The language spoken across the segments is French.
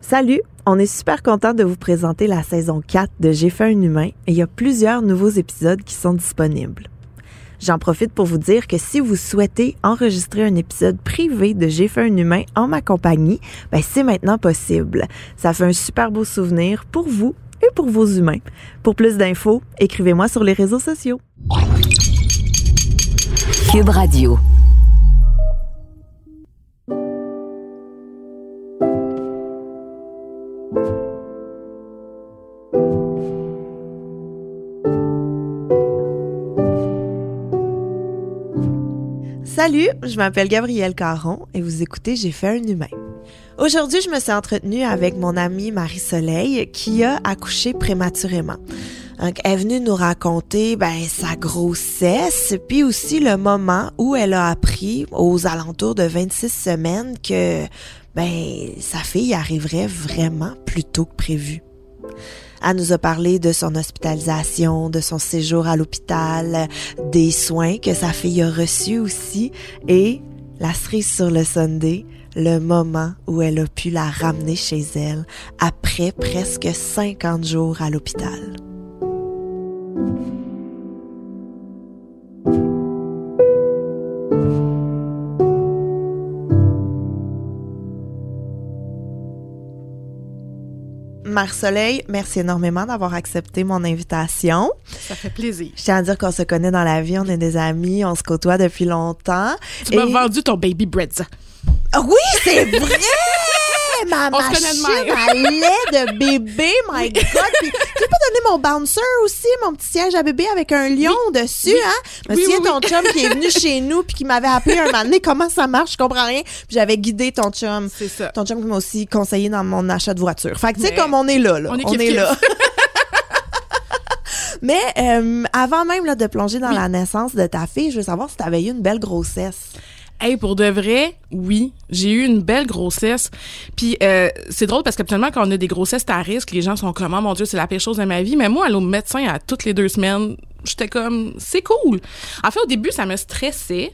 Salut, on est super content de vous présenter la saison 4 de J'ai fait un humain et il y a plusieurs nouveaux épisodes qui sont disponibles. J'en profite pour vous dire que si vous souhaitez enregistrer un épisode privé de J'ai fait un humain en ma compagnie, ben c'est maintenant possible. Ça fait un super beau souvenir pour vous et pour vos humains. Pour plus d'infos, écrivez-moi sur les réseaux sociaux. Cube Radio. Salut, je m'appelle Gabrielle Caron et vous écoutez J'ai fait un humain. Aujourd'hui, je me suis entretenue avec mon amie Marie-Soleil qui a accouché prématurément. Elle est venue nous raconter ben, sa grossesse, puis aussi le moment où elle a appris, aux alentours de 26 semaines, que ben, sa fille arriverait vraiment plus tôt que prévu. Elle nous a parlé de son hospitalisation, de son séjour à l'hôpital, des soins que sa fille a reçus aussi et la cerise sur le Sunday, le moment où elle a pu la ramener chez elle après presque 50 jours à l'hôpital. Marc-Soleil, merci énormément d'avoir accepté mon invitation. Ça fait plaisir. Je tiens à dire qu'on se connaît dans la vie, on est des amis, on se côtoie depuis longtemps. Tu m'as vendu ton baby breads. Ah oui, c'est vrai! Ma de même. à lait de bébé, my God! Puis, tu pas donner mon bouncer aussi, mon petit siège à bébé avec un lion dessus, hein? Oui, souviens oui, ton chum qui est venu chez nous puis qui m'avait appelé un moment donné, comment ça marche, je comprends rien. Puis j'avais guidé ton chum. C'est ça. Ton chum qui m'a aussi conseillé dans mon achat de voiture. Fait que tu sais, comme on est là, là. on est là. Mais euh, avant même là, de plonger dans Oui. la naissance de ta fille, je veux savoir si tu avais eu une belle grossesse. Hey, pour de vrai, oui, j'ai eu une belle grossesse. Puis euh, c'est drôle parce qu'habituellement quand on a des grossesses à risque, les gens sont comme oh mon dieu, c'est la pire chose de ma vie. Mais moi, aller au médecin à toutes les deux semaines, j'étais comme c'est cool. En fait, au début, ça me stressait.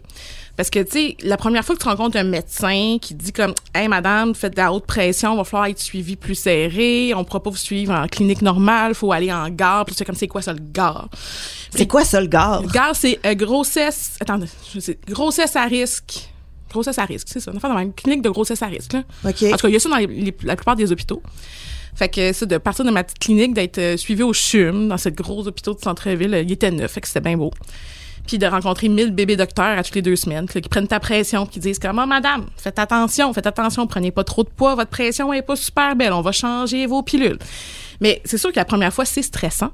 Parce que, tu sais, la première fois que tu rencontres un médecin qui dit comme, hey, madame, faites de la haute pression, va falloir être suivi plus serré, on pourra pas vous suivre en clinique normale, faut aller en gare. Puis c'est comme, c'est quoi ça, le gare? C'est quoi ça, le gars? Le gare, c'est euh, grossesse. Attendez, je sais. Grossesse à risque. Grossesse à risque, c'est ça. Une affaire de même. Clinique de grossesse à risque, là. OK. En tout cas, il y a ça dans les- les- la plupart des hôpitaux. Fait que ça, de partir de ma petite clinique, d'être euh, suivi au CHUM, dans cette grosse hôpital de centre-ville, euh, il était neuf, fait que c'était bien beau. Puis de rencontrer 1000 bébés docteurs à toutes les deux semaines, qui prennent ta pression, qui disent comme, oh, madame, faites attention, faites attention, prenez pas trop de poids, votre pression est pas super belle, on va changer vos pilules. Mais c'est sûr que la première fois, c'est stressant.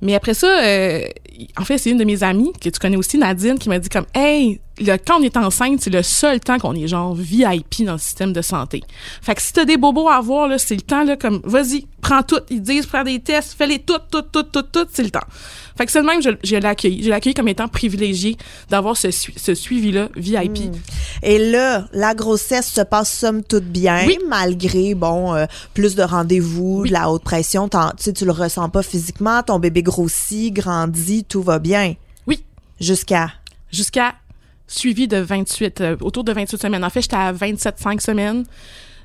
Mais après ça, euh, en fait, c'est une de mes amies que tu connais aussi, Nadine, qui m'a dit comme, hey, le, quand on est enceinte, c'est le seul temps qu'on est genre VIP dans le système de santé. Fait que si t'as des bobos à avoir, là, c'est le temps, là, comme, vas-y, prends tout. Ils disent, prends des tests, fais-les toutes, toutes, toutes, toutes, toutes, c'est le temps. Fait que c'est le même, je, je l'ai accueilli. Je l'ai accueilli comme étant privilégié d'avoir ce, ce suivi-là VIP. Et là, la grossesse se passe somme toute bien, Oui. malgré, bon, euh, plus de rendez-vous, Oui. de la haute pression. Tu sais, tu le ressens pas physiquement, ton bébé grossit, grandit, tout va bien. Oui. Jusqu'à... jusqu'à suivi de 28, euh, autour de 28 semaines. En fait, j'étais à 27,5 semaines.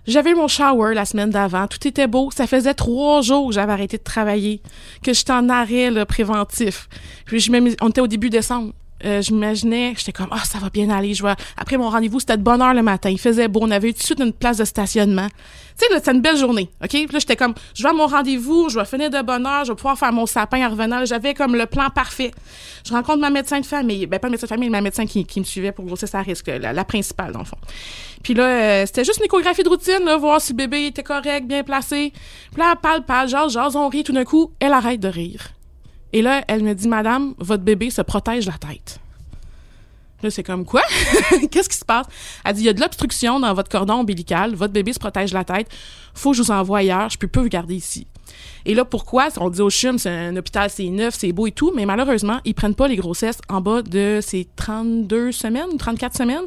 J'avais mon shower la semaine d'avant. Tout était beau. Ça faisait trois jours que j'avais arrêté de travailler, que j'étais en arrêt préventif. Puis je me, on était au début décembre. Euh, je m'imaginais, j'étais comme, ah, ça va bien aller. Je vais... Après mon rendez-vous, c'était de bonne heure le matin. Il faisait beau. On avait eu tout de suite une place de stationnement. Tu sais, c'était une belle journée. OK? Puis là, j'étais comme, je vais mon rendez-vous, je vais finir de bonne heure, je vais pouvoir faire mon sapin en revenant. J'avais comme le plan parfait. Je rencontre ma médecin de famille. Ben, pas médecin de famille, mais ma médecin qui, qui me suivait pour grossesse à risque, la, principale, dans le fond. Puis là, euh, c'était juste une échographie de routine, là, voir si le bébé était correct, bien placé. Puis là, elle parle, parle, genre, genre, on rit. Tout d'un coup, elle arrête de rire. Et là, elle me dit, Madame, votre bébé se protège la tête. Là, c'est comme quoi? Qu'est-ce qui se passe? Elle dit, il y a de l'obstruction dans votre cordon ombilical, votre bébé se protège la tête, faut que je vous envoie ailleurs, je peux pas vous garder ici. Et là, pourquoi? On dit au CHUM, c'est un hôpital, c'est neuf, c'est beau et tout, mais malheureusement, ils prennent pas les grossesses en bas de ces 32 semaines, 34 semaines.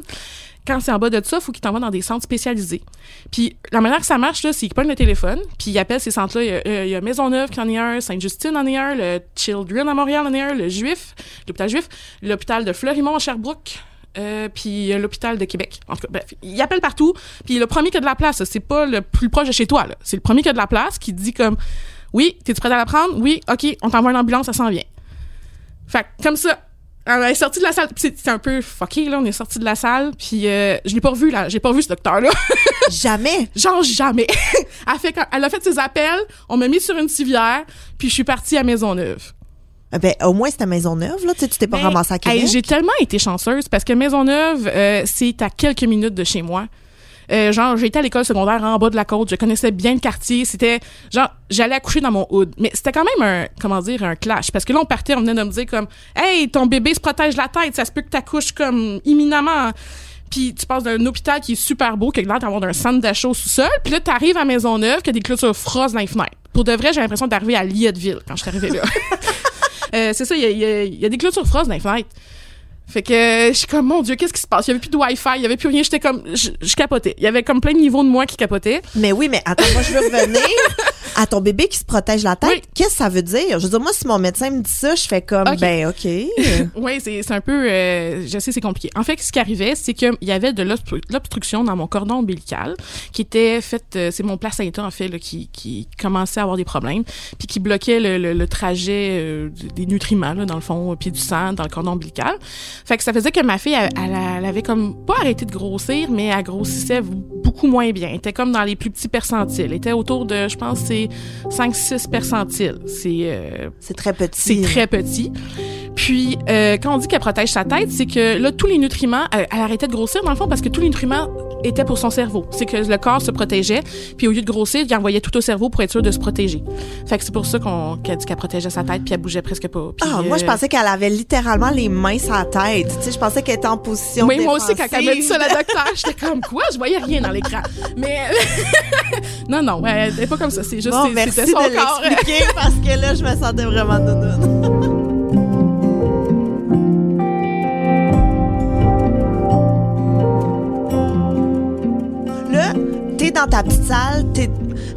Quand c'est en bas de ça, il faut qu'ils t'envoient dans des centres spécialisés. Puis la manière que ça marche, là, c'est qu'ils prennent le téléphone, puis ils appellent ces centres-là. Il y a, euh, il Maisonneuve qui en est un, Sainte-Justine en est un, le Children à Montréal en est un, le Juif, l'hôpital Juif, l'hôpital de Fleurimont à Sherbrooke, euh, puis euh, l'hôpital de Québec. En tout cas, bref, il appelle partout. Puis le premier qui a de la place, c'est pas le plus proche de chez toi, là. C'est le premier qui a de la place qui dit comme, oui, t'es-tu prêt à la prendre? Oui, OK, on t'envoie une ambulance, ça s'en vient. Fait comme ça, on est sorti de la salle. C'est un peu fucké, là. On est sorti de la salle, puis euh, je l'ai pas revu, là. J'ai pas revu ce docteur-là. Jamais? Genre jamais. elle, fait, elle a fait ses appels, on m'a mis sur une civière, puis je suis partie à Maisonneuve. Ah Ben, au moins, c'était Maisonneuve, là. Tu t'es pas Ben, ramassé à Québec? hey, J'ai tellement été chanceuse parce que Maisonneuve, euh, c'est à quelques minutes de chez moi. Euh, genre, j'étais à l'école secondaire en bas de la côte, je connaissais bien le quartier, c'était genre j'allais accoucher dans mon hood, mais c'était quand même un comment dire un clash parce que là on partait, on venait de me dire comme "Hey, ton bébé se protège la tête, ça se peut que t'accouches comme imminemment." Puis tu passes d'un hôpital qui est super beau, qui a l'air d'avoir un centre d'achat au sous-sol, puis là t'arrives à Maisonneuve, qui a des clôtures froides dans les fenêtres. Pour de vrai, j'ai l'impression d'arriver à Lietteville quand je suis arrivée là. Euh, c'est ça, il y y a- il y a des clôtures froides dans les fenêtres. Fait que je suis comme mon dieu, qu'est-ce qui se passe? Il y avait plus de Wi-Fi, il y avait plus rien, j'étais comme je, je capotais. Il y avait comme plein de niveaux de moi qui capotaient. Mais oui, mais attends, moi, je veux revenir à ton bébé qui se protège la tête. Oui. Qu'est-ce que ça veut dire? Je veux dire, moi, si mon médecin me dit ça, je fais comme, ben, OK. Oui, c'est un peu euh, je sais c'est compliqué. En fait, ce qui arrivait, c'est que il y avait de l'obstru- l'obstruction dans mon cordon ombilical qui était faite euh, c'est mon placenta en fait là, qui qui commençait à avoir des problèmes puis qui bloquait le, le- le trajet euh, des nutriments là, dans le fond puis du sang dans le cordon ombilical. Fait que ça faisait que ma fille elle, elle, elle avait comme pas arrêté de grossir mais elle grossissait beaucoup moins bien. Elle était comme dans les plus petits percentiles. Elle était autour de je pense c'est 5 6 percentiles. C'est euh, C'est très petit. c'est très petit. Puis, euh, quand on dit qu'elle protège sa tête, c'est que là, tous les nutriments, elle, elle arrêtait de grossir, dans le fond, parce que tous les nutriments étaient pour son cerveau. C'est que le corps se protégeait, puis au lieu de grossir, il envoyait tout au cerveau pour être sûr de se protéger. Fait que c'est pour ça qu'on qu'elle dit qu'elle protégeait sa tête, puis elle bougeait presque pas. Puis, Ah, moi, je euh, pensais qu'elle avait littéralement les mains sur la tête. Tu sais, je pensais qu'elle était en position Oui, moi aussi, quand elle m'a dit ça, la docteur, j'étais comme quoi? Je voyais rien dans l'écran. Mais non, non, elle n'est pas comme ça. C'est juste, Bon, c'est- merci c'était son de corps. l'expliquer parce que là, je me sentais vraiment nounoune. T'es dans ta petite salle, t'es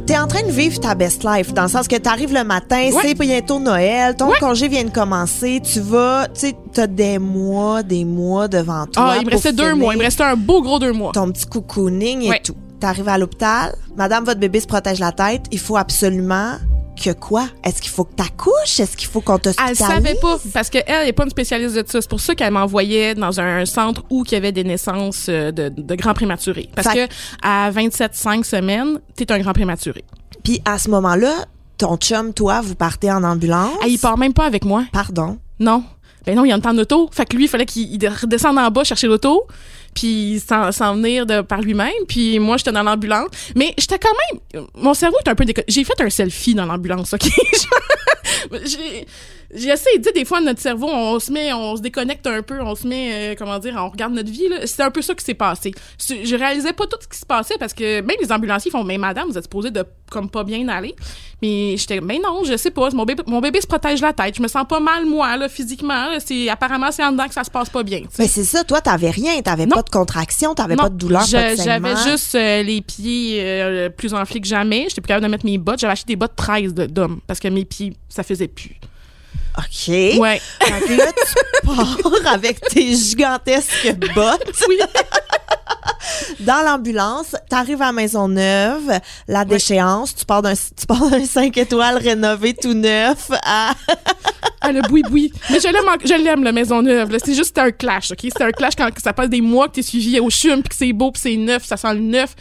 es en train de vivre ta best life, dans le sens que t'arrives le matin, Ouais. c'est bientôt Noël, ton Ouais. congé vient de commencer, tu vas, tu sais, t'as des mois, des mois devant toi. Ah, il me restait deux mois. Il me restait un beau gros deux mois. ton petit cocooning et Ouais. tout. T'arrives à l'hôpital, madame, votre bébé se protège la tête, il faut absolument que quoi? Est-ce qu'il faut que t'accouches? Est-ce qu'il faut qu'on Elle t'hospitalise? savait pas parce qu'elle n'est pas une spécialiste de ça. C'est pour ça qu'elle m'envoyait dans un centre où il y avait des naissances euh, de, de grands prématurés. Parce Fait- que à 27-5 semaines, t'es un grand prématuré. Puis à ce moment-là, ton chum, toi, vous partez en ambulance? Elle, il part même pas avec moi. Pardon? Non. Ben non, il y a un temps d'auto. Fait que lui, il fallait qu'il il redescende en bas chercher l'auto, puis s'en venir de, par lui-même. Puis moi, j'étais dans l'ambulance. Mais j'étais quand même... Mon cerveau est un peu déco... J'ai fait un selfie dans l'ambulance, OK? J'ai... Essayé, tu sais, des fois, notre cerveau, on se met, on se déconnecte un peu, on se met, euh, comment dire, on regarde notre vie. C'était un peu ça qui s'est passé. Je réalisais pas tout ce qui se passait parce que même les ambulanciers font, mais madame, vous êtes supposée de, comme, pas bien aller. Mais j'étais, mais non, je sais pas, mon bébé, mon bébé se protège la tête. Je me sens pas mal, moi, là, physiquement. C'est, apparemment, c'est en dedans que ça se passe pas bien. Mais c'est ça, toi, t'avais rien, t'avais pas de contraction, t'avais pas de douleur, de J'avais juste euh, les pieds euh, plus enflés que jamais. J'étais plus capable de mettre mes bottes. J'avais acheté des bottes 13 de- d'hommes parce que mes pieds, ça faisait plus. OK. Ouais. Là, tu pars avec tes gigantesques bottes. Oui. Dans l'ambulance, t'arrives à Maisonneuve, la déchéance, tu pars d'un tu pars d'un 5 étoiles rénové tout neuf à Ah, le boui-boui. Mais je l'aime, je l'aime, la Maisonneuve. C'est juste un clash, OK? C'était un clash quand ça passe des mois que t'es suivi au chum, puis que c'est beau, puis c'est neuf, ça sent le neuf,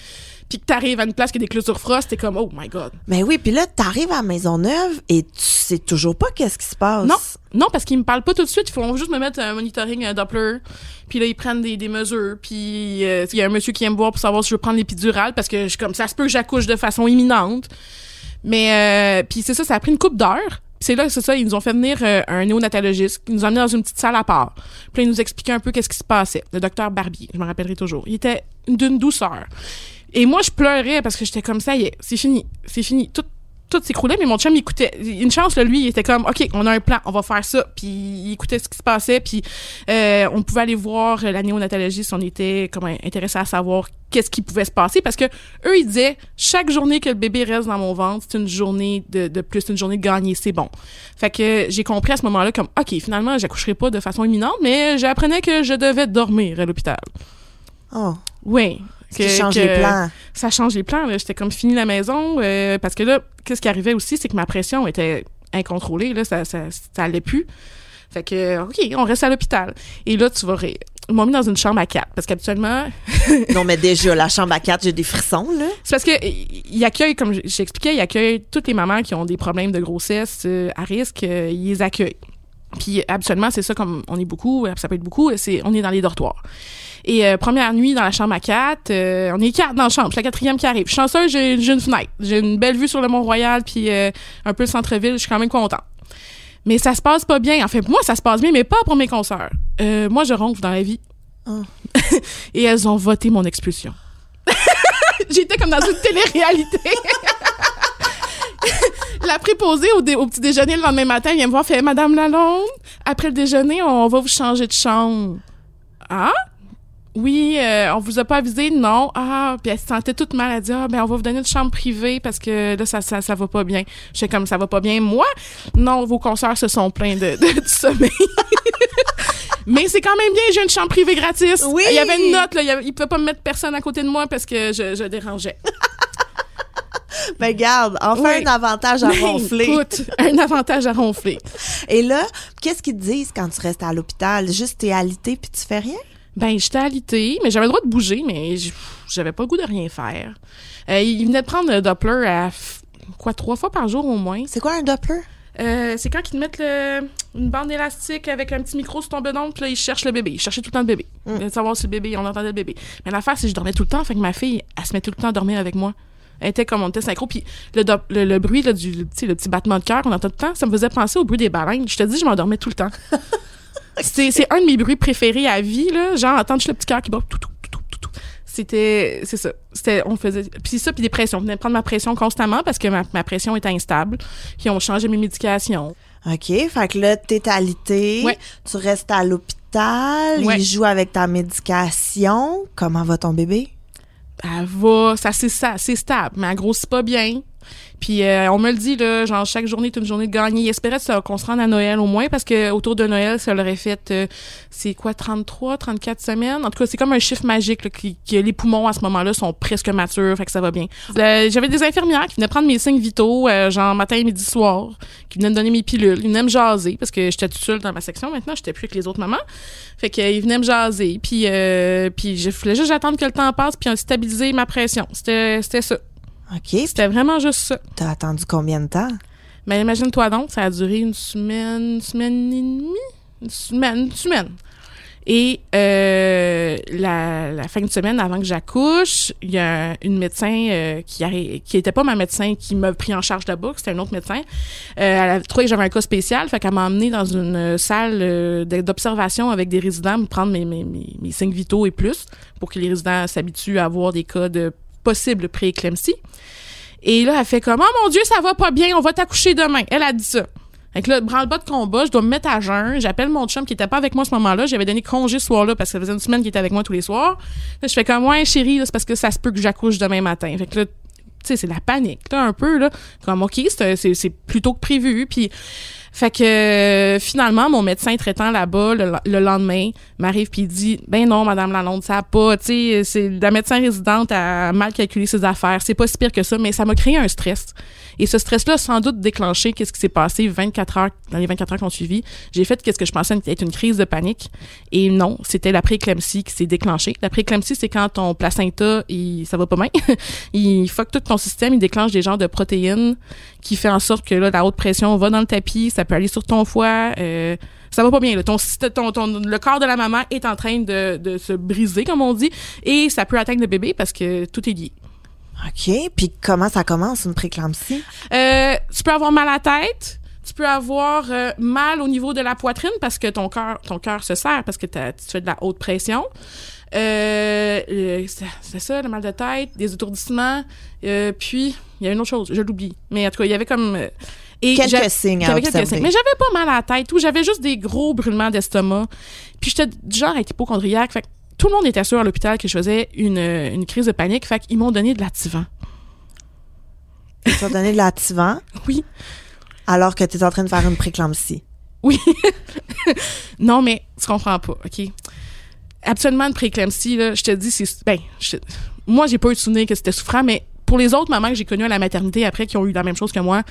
puis que t'arrives à une place qui a des clôtures frost, t'es comme, oh my God. Mais oui, puis là, t'arrives à Maisonneuve et tu sais toujours pas qu'est-ce qui se passe. Non, non, parce qu'ils me parlent pas tout de suite. Ils font juste me mettre un monitoring, un Doppler. Puis là, ils prennent des, des mesures. Puis euh, il y a un monsieur qui aime me voir pour savoir si je veux prendre l'épidurale parce que je, comme ça se peut que j'accouche de façon imminente. Mais euh, puis c'est ça, ça a pris une coupe d'heures. Puis c'est là, c'est ça, ils nous ont fait venir euh, un néonatologiste qui nous a amené dans une petite salle à part. Puis là, il nous expliquait un peu qu'est-ce qui se passait. Le docteur Barbier, je me rappellerai toujours. Il était d'une douceur. Et moi, je pleurais parce que j'étais comme ça, c'est fini, c'est fini. Tout, tout s'écroulait, mais mon chum, il écoutait. Une chance, là, lui, il était comme, OK, on a un plan, on va faire ça. Puis il écoutait ce qui se passait, puis euh, on pouvait aller voir la néonatologie si on était comme intéressé à savoir qu'est-ce qui pouvait se passer. Parce que eux, ils disaient, chaque journée que le bébé reste dans mon ventre, c'est une journée de, de plus, une journée de gagner, c'est bon. Fait que j'ai compris à ce moment-là comme, OK, finalement, j'accoucherai pas de façon imminente, mais j'apprenais que je devais dormir à l'hôpital. Oh. Oui. Que, ça change les plans. Ça change les plans. J'étais comme fini la maison euh, parce que là, qu'est-ce qui arrivait aussi, c'est que ma pression était incontrôlée. Là, ça, ça, ça allait plus. Fait que, OK, on reste à l'hôpital. Et là, tu vas rire. Ils m'ont mis dans une chambre à quatre parce qu'habituellement. non, mais déjà, la chambre à quatre, j'ai des frissons, là. C'est parce que il accueille, comme j'expliquais, il accueille toutes les mamans qui ont des problèmes de grossesse euh, à risque, euh, ils les accueillent. Puis habituellement, c'est ça comme on est beaucoup, ça peut être beaucoup, c'est on est dans les dortoirs. Et euh, première nuit dans la chambre à quatre, euh, on est quatre dans la chambre. C'est la quatrième qui arrive. Chanceuse, j'ai, j'ai une fenêtre. J'ai une belle vue sur le Mont-Royal, puis euh, un peu le centre-ville. Je suis quand même contente. Mais ça se passe pas bien. En fait, moi, ça se passe bien, mais pas pour mes consoeurs. moi, je ronfle dans la vie. Oh. Et elles ont voté mon expulsion. J'étais comme dans une télé-réalité. la préposée au, au, petit déjeuner le lendemain matin, elle vient me voir, fait Madame Lalonde, après le déjeuner, on va vous changer de chambre. Ah? oui, euh, on vous a pas avisé, non. Ah, puis elle se sentait toute mal. Elle dit, ah, ben, on va vous donner une chambre privée parce que là, ça, ça, ça va pas bien. Je comme, ça va pas bien. Moi, non, vos concerts se sont pleins de, de, du sommeil. Mais c'est quand même bien, j'ai une chambre privée gratis. Oui. Il y avait une note, là. Il, y pouvait pas me mettre personne à côté de moi parce que je, je dérangeais. ben garde, enfin un avantage à ben, ronfler. Écoute, un avantage à ronfler. Et là, qu'est-ce qu'ils te disent quand tu restes à l'hôpital? Juste t'es alité puis tu fais rien? Ben, j'étais alitée, mais j'avais le droit de bouger, mais j'avais pas le goût de rien faire. Euh, il venait de prendre le Doppler à, quoi, trois fois par jour au moins. C'est quoi un Doppler? Euh, c'est quand ils te mettent le, une bande élastique avec un petit micro sur ton bedon, puis là, ils cherchent le bébé. Ils cherchaient tout le temps le bébé. Mm. Ils savoir si le bébé, on entendait le bébé. Mais l'affaire, c'est que je dormais tout le temps, fait que ma fille, elle se met tout le temps à dormir avec moi. Elle était comme on était synchro, puis le, le, bruit là, du le petit battement de cœur qu'on entend tout le temps, ça me faisait penser au bruit des baleines. Je te dis, je m'endormais tout le temps. c'est un de mes bruits préférés à vie, là. Genre, entendre le petit cœur qui bat tout, tout, tout, tout, tout. C'était, c'est ça. C'était, on faisait, puis ça, puis des pressions. On venait prendre ma pression constamment parce que ma, ma pression était instable. Puis on changeait mes médications. OK. Fait que là, t'es alité. Ouais. Tu restes à l'hôpital. Ouais. Il joue avec ta médication. Comment va ton bébé? Elle va, ça, c'est ça, c'est stable, mais elle grossit pas bien. Puis euh, on me le dit là, genre chaque journée est une journée de gagner. Il espérait qu'on se rende à Noël au moins parce que autour de Noël, ça leur aurait fait euh, c'est quoi 33, 34 semaines? En tout cas, c'est comme un chiffre magique là, qui, les poumons à ce moment-là sont presque matures, fait que ça va bien. Euh, j'avais des infirmières qui venaient prendre mes signes vitaux genre matin, midi, soir, qui venaient me donner mes pilules, ils venaient me jaser parce que j'étais toute seule dans ma section maintenant, j'étais plus avec les autres mamans. Fait qu'ils venaient me jaser, puis puis je voulais juste attendre que le temps passe puis stabiliser ma pression. C'était ça. OK. C'était vraiment juste ça. T'as attendu combien de temps? Mais imagine-toi donc, ça a duré une semaine, une semaine et demie? Une semaine, une semaine. Et euh, la, la, fin de semaine, avant que j'accouche, il y a une médecin euh, qui n'était qui était pas ma médecin qui m'a pris en charge là-bas, c'était un autre médecin. Euh, elle a trouvé que j'avais un cas spécial, fait qu'elle m'a emmené dans une salle euh, d'observation avec des résidents pour prendre mes, mes, mes, mes signes vitaux et plus, pour que les résidents s'habituent à avoir des cas de possible pré-éclampsie. Et là, elle fait comme, oh mon Dieu, ça va pas bien, on va t'accoucher demain. Elle a dit ça. Fait là, branle-bas de combat, je dois me mettre à jeun. J'appelle mon chum qui était pas avec moi ce moment-là. J'avais donné congé ce soir-là parce que ça faisait une semaine qu'il était avec moi tous les soirs. Je fais comme, ouais, chérie, c'est parce que ça se peut que j'accouche demain matin. Fait que là, tu sais, c'est la panique, un peu, là. Comme, OK, c'est plutôt que prévu. Puis, fait que euh, finalement, mon médecin traitant là-bas le, lendemain m'arrive puis dit ben non, Madame Lalonde, ça a pas, tu sais, c'est la médecin résidente a mal calculé ses affaires. C'est pas si pire que ça, mais ça m'a créé un stress. Et ce stress-là sans doute déclenché qu'est-ce qui s'est passé 24 heures dans les 24 heures qui ont suivi. J'ai fait qu'est-ce que je pensais être une crise de panique. Et non, c'était la préclampsie qui s'est déclenchée. La préclampsie, c'est quand ton placenta, il, ça va pas bien. il fuck tout ton système, il déclenche des genres de protéines qui fait en sorte que là, la haute pression va dans le tapis, ça peut aller sur ton foie. Euh, ça va pas bien. Là. Ton, ton, ton, le corps de la maman est en train de, de se briser, comme on dit, et ça peut atteindre le bébé parce que tout est lié. OK. Puis comment ça commence, une préclampsie? Euh, tu peux avoir mal à la tête. Tu peux avoir euh, mal au niveau de la poitrine parce que ton cœur ton cœur se serre parce que tu fais de la haute pression. Euh, euh, c'est ça, le mal de tête, des étourdissements. euh, puis, il y a une autre chose, je l'oublie. Mais en tout cas, il y avait comme... euh, et Quelques signes à quelques signes. Mais j'avais pas mal à la tête ou j'avais juste des gros brûlements d'estomac. Puis j'étais du genre à être hypochondriaque. Fait que tout le monde était sûr à l'hôpital que je faisais une, une crise de panique. Fait qu'ils m'ont donné de l'activant. Tu vas donner de l'activant Oui. alors que tu es en train de faire une préclampsie. Oui. non, mais tu comprends pas, OK? Absolument, une préclampsie, là, je te dis, c'est. Ben, je- moi, j'ai pas eu de souvenir que c'était souffrant, mais pour les autres mamans que j'ai connues à la maternité après qui ont eu la même chose que moi,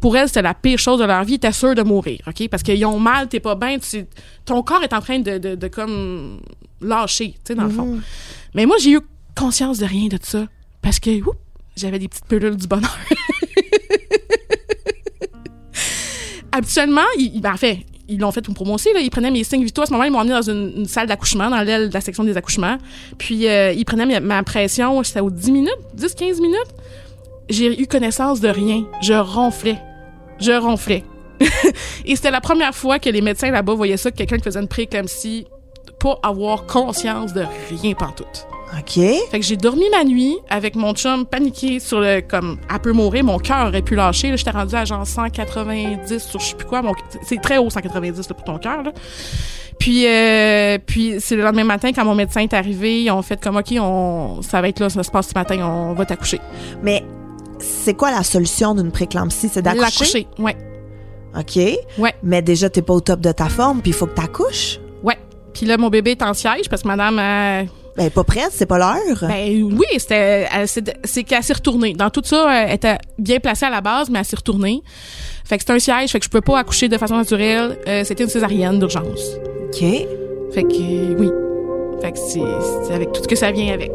pour elles, c'était la pire chose de leur vie. T'es sûre de mourir, OK? Parce qu'ils ont mal, t'es pas bien, ton corps est en train de, de, de comme lâcher, tu sais, dans le fond. Mais moi, j'ai eu conscience de rien de ça. Parce que, j'avais des petites pilules du bonheur. Habituellement, ils- ben, en fait, ils l'ont fait pour aussi. Là. Ils prenaient mes signes vitaux. À ce moment, ils m'ont emmené dans une, salle d'accouchement, dans l'aile de la section des accouchements. Puis, euh, ils prenaient ma, ma pression, c'était aux 10 minutes, 10-15 minutes. J'ai eu connaissance de rien. Je ronflais. Je ronflais. Et c'était la première fois que les médecins là-bas voyaient ça, que quelqu'un qui faisait une prééclampsie, pas avoir conscience de rien pantoute. OK. Fait que j'ai dormi ma nuit avec mon chum paniqué sur le comme elle peut mourir, mon cœur aurait pu lâcher. J'étais rendue à genre 190 sur je sais plus quoi. C'est très haut 190 là, pour ton cœur. Puis euh, puis c'est le lendemain matin quand mon médecin est arrivé, ils ont fait comme ok, on ça va être là, ça se passe ce matin, on va t'accoucher. Mais c'est quoi la solution d'une préclampsie? C'est d'accoucher? L'accoucher, ouais, OK. Ouais. Mais déjà, t'es pas au top de ta forme, puis il faut que t'accouches? ouais. Puis là mon bébé est en siège parce que madame euh, Ben, pas prête, c'est pas l'heure. Ben oui, c'était c'est qu'elle s'est retournée. Dans tout ça, elle était bien placée à la base, mais elle s'est retournée. Fait que c'est un siège, fait que je peux pas accoucher de façon naturelle. Euh, c'était une césarienne d'urgence. OK. Fait que oui. Fait que c'est c'est avec tout ce que ça vient avec.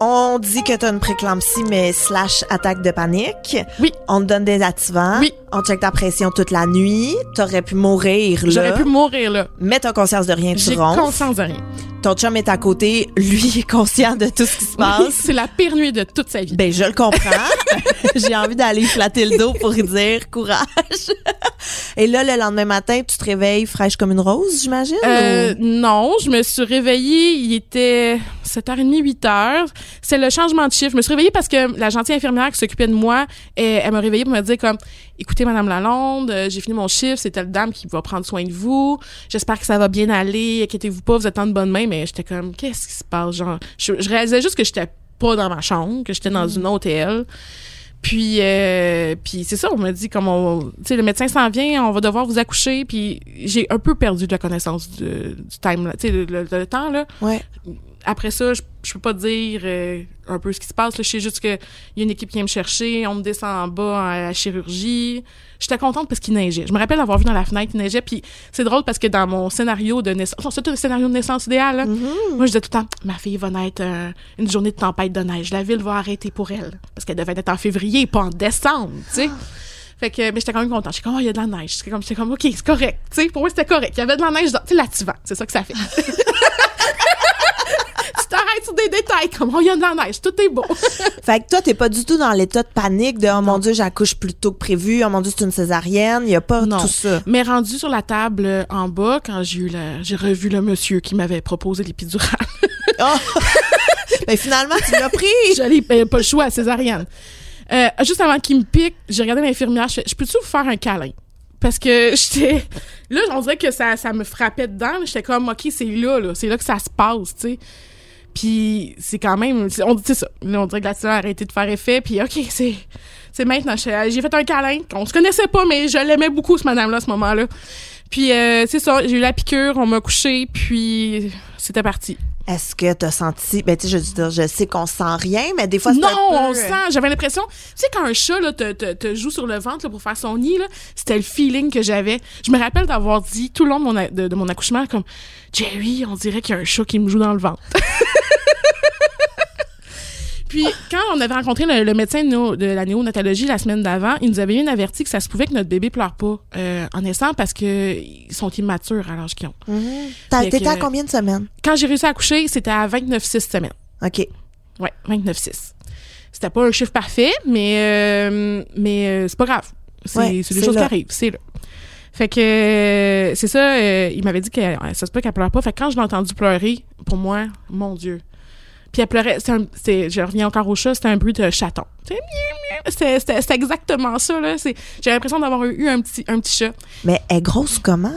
On dit que t'as une préclampsie, mais slash attaque de panique. Oui. On te donne des activants. Oui. On check ta pression toute la nuit. T'aurais pu mourir là. J'aurais pu mourir là. Mais t'as conscience de rien, tu J'ai ronfles. conscience de rien. Ton chum est à côté. Lui est conscient de tout ce qui se passe. c'est la pire nuit de toute sa vie. Ben, je le comprends. J'ai envie d'aller flatter le dos pour dire courage. Et là, le lendemain matin, tu te réveilles fraîche comme une rose, j'imagine? Euh, ou- non, je me suis réveillée, il était 7h30, 8h. C'est le changement de chiffre. Je me suis réveillée parce que la gentille infirmière qui s'occupait de moi, elle, elle m'a réveillée pour me dire comme, écoutez, Madame Lalonde, euh, j'ai fini mon chiffre, c'est telle dame qui va prendre soin de vous. J'espère que ça va bien aller. Inquiétez-vous pas, vous êtes en de bonne main. Mais j'étais comme, qu'est-ce qui se passe? Genre, je, je réalisais juste que j'étais pas dans ma chambre, que j'étais dans une hôtel. Puis, euh, puis c'est ça, on m'a dit comme on, tu sais, le médecin s'en vient, on va devoir vous accoucher. Puis j'ai un peu perdu de la connaissance du, du time, là, tu sais, le, le- le temps là. Ouais. Après ça, je, je peux pas dire euh, un peu ce qui se passe. Là. Je sais juste que y a une équipe qui vient me chercher, on me descend en bas à la chirurgie. J'étais contente parce qu'il neigeait. Je me rappelle avoir vu dans la fenêtre il neigeait. Puis c'est drôle parce que dans mon scénario de naissance, c'est un scénario de naissance idéal. là. Moi, je disais tout le temps, ma fille va naître euh, une journée de tempête de neige. La ville va arrêter pour elle parce qu'elle devait être en février, pas en décembre. Tu sais. Fait que, mais j'étais quand même contente. J'étais comme, oh, il y a de la neige. J'étais comme, ok, c'est correct. Tu sais, pour moi, c'était correct. Il y avait de la neige dans, tu sais. C'est ça que ça fait. tu t'arrêtes sur des détails comme, oh, il y a de la neige. Tout est beau. Fait que toi, t'es pas du tout dans l'état de panique de, oh mon Dieu, j'accouche plus tôt que prévu, oh mon Dieu, c'est une césarienne. Il y a pas Non. tout ça. mais rendu sur la table euh, en bas, quand j'ai eu la, j'ai revu le monsieur qui m'avait proposé l'épidurale. Oh! ben, finalement, tu l'as pris. J'allais euh, pas le choix à césarienne. Euh, juste avant qu'il me pique, j'ai regardé l'infirmière, je fais, je peux-tu vous faire un câlin? Parce que j'étais, là, on dirait que ça, ça me frappait dedans. J'étais comme, OK, c'est là, là. C'est là que ça se passe, tu sais. Puis c'est quand même, on dit ça. On dirait que la a arrêté de faire effet. Puis OK, c'est, c'est maintenant. J'ai j'ai fait un câlin. On se connaissait pas, mais je l'aimais beaucoup, ce madame-là, à ce moment-là. Puis euh, c'est ça, j'ai eu la piqûre, on m'a couché, puis c'était parti. Est-ce que t'as senti, ben, tu sais, je veux dire, je sais qu'on sent rien, mais des fois, c'est Non, peu... on sent. J'avais l'impression, tu sais, quand un chat là, te, te, te joue sur le ventre là, pour faire son nid, là, c'était le feeling que j'avais. Je me rappelle d'avoir dit tout le long de mon, a- de, de mon accouchement, comme Jerry, on dirait qu'il y a un chat qui me joue dans le ventre. Puis, quand on avait rencontré le, le médecin de, néo- de la néonatologie la semaine d'avant, il nous avait bien averti que ça se pouvait que notre bébé pleure pas euh, en naissant parce que ils sont immatures à l'âge qu'ils ont. Mhm. T'étais à combien de semaines? Quand j'ai réussi à accoucher, c'était à 29-6 semaines. OK. Ouais, 29-6. C'était pas un chiffre parfait, mais, euh, mais euh, c'est pas grave. C'est Ouais, des choses là. qui arrivent. C'est là. Fait que euh, c'est ça, euh, il m'avait dit que euh, ça se peut qu'elle pleure pas. Fait que quand je l'ai entendu pleurer, pour moi, mon Dieu. Puis elle pleurait, un- je reviens encore au chat, c'était un bruit de chaton. C'était exactement ça, là. C'est- J'ai l'impression d'avoir eu un petit, un petit chat. Mais elle est grosse comment?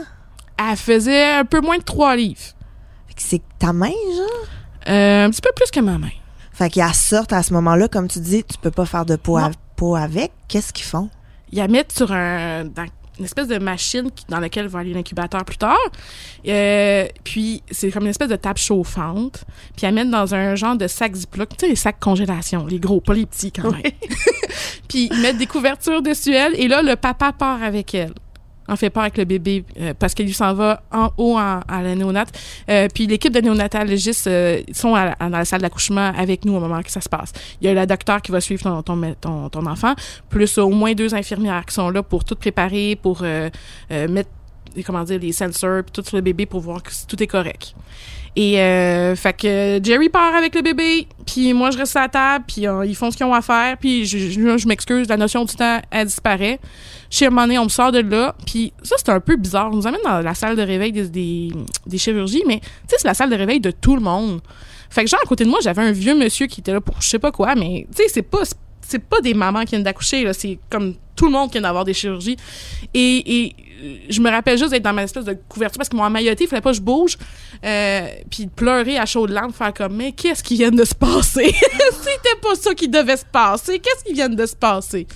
Elle faisait un peu moins de 3 livres. Fait que c'est ta main, genre? Euh, un petit peu plus que ma main. Fait qu'elle sortent à ce moment-là, comme tu dis, tu peux pas faire de à- peau avec. Qu'est-ce qu'ils font? Ils la mettent sur un, dans une espèce de machine dans laquelle va aller l'incubateur plus tard. Euh, puis c'est comme une espèce de table chauffante. Puis la mettent dans un genre de sac Ziploc. Tu sais, les sacs congélation, les gros, pas les petits quand même. puis ils mettent des couvertures dessus elle. Et là, le papa part avec elle. En fait, part avec le bébé euh, parce qu'il s'en va en haut à la néonate. Euh, puis l'équipe de néonatologistes euh, sont à dans la salle d'accouchement avec nous au moment que ça se passe. Il y a la docteur qui va suivre ton, ton, ton, enfant, plus au moins deux infirmières qui sont là pour tout préparer, pour mettre les- comment dire, les sensors puis tout sur le bébé pour voir que tout est correct. Et euh, fait que Jerry part avec le bébé, puis moi je reste à la table, puis euh, ils font ce qu'ils ont à faire, puis je m'excuse, la notion du temps elle disparaît. Chez un moment donné, on me sort de là, puis ça c'est un peu bizarre. On nous amène dans la salle de réveil des, des, des chirurgies, mais tu sais c'est la salle de réveil de tout le monde. Fait que genre à côté de moi j'avais un vieux monsieur qui était là pour je sais pas quoi, mais tu sais c'est pas c'est pas des mamans qui viennent d'accoucher là, c'est comme tout le monde qui vient d'avoir des chirurgies. Et, et je me rappelle juste d'être dans ma espèce de couverture parce qu'ils m'ont emmailloté, il fallait pas que je bouge. Euh, puis pleurer à chaudes larmes, faire comme, mais qu'est-ce qui vient de se passer? C'était pas ça qui devait se passer. Qu'est-ce qui vient de se passer?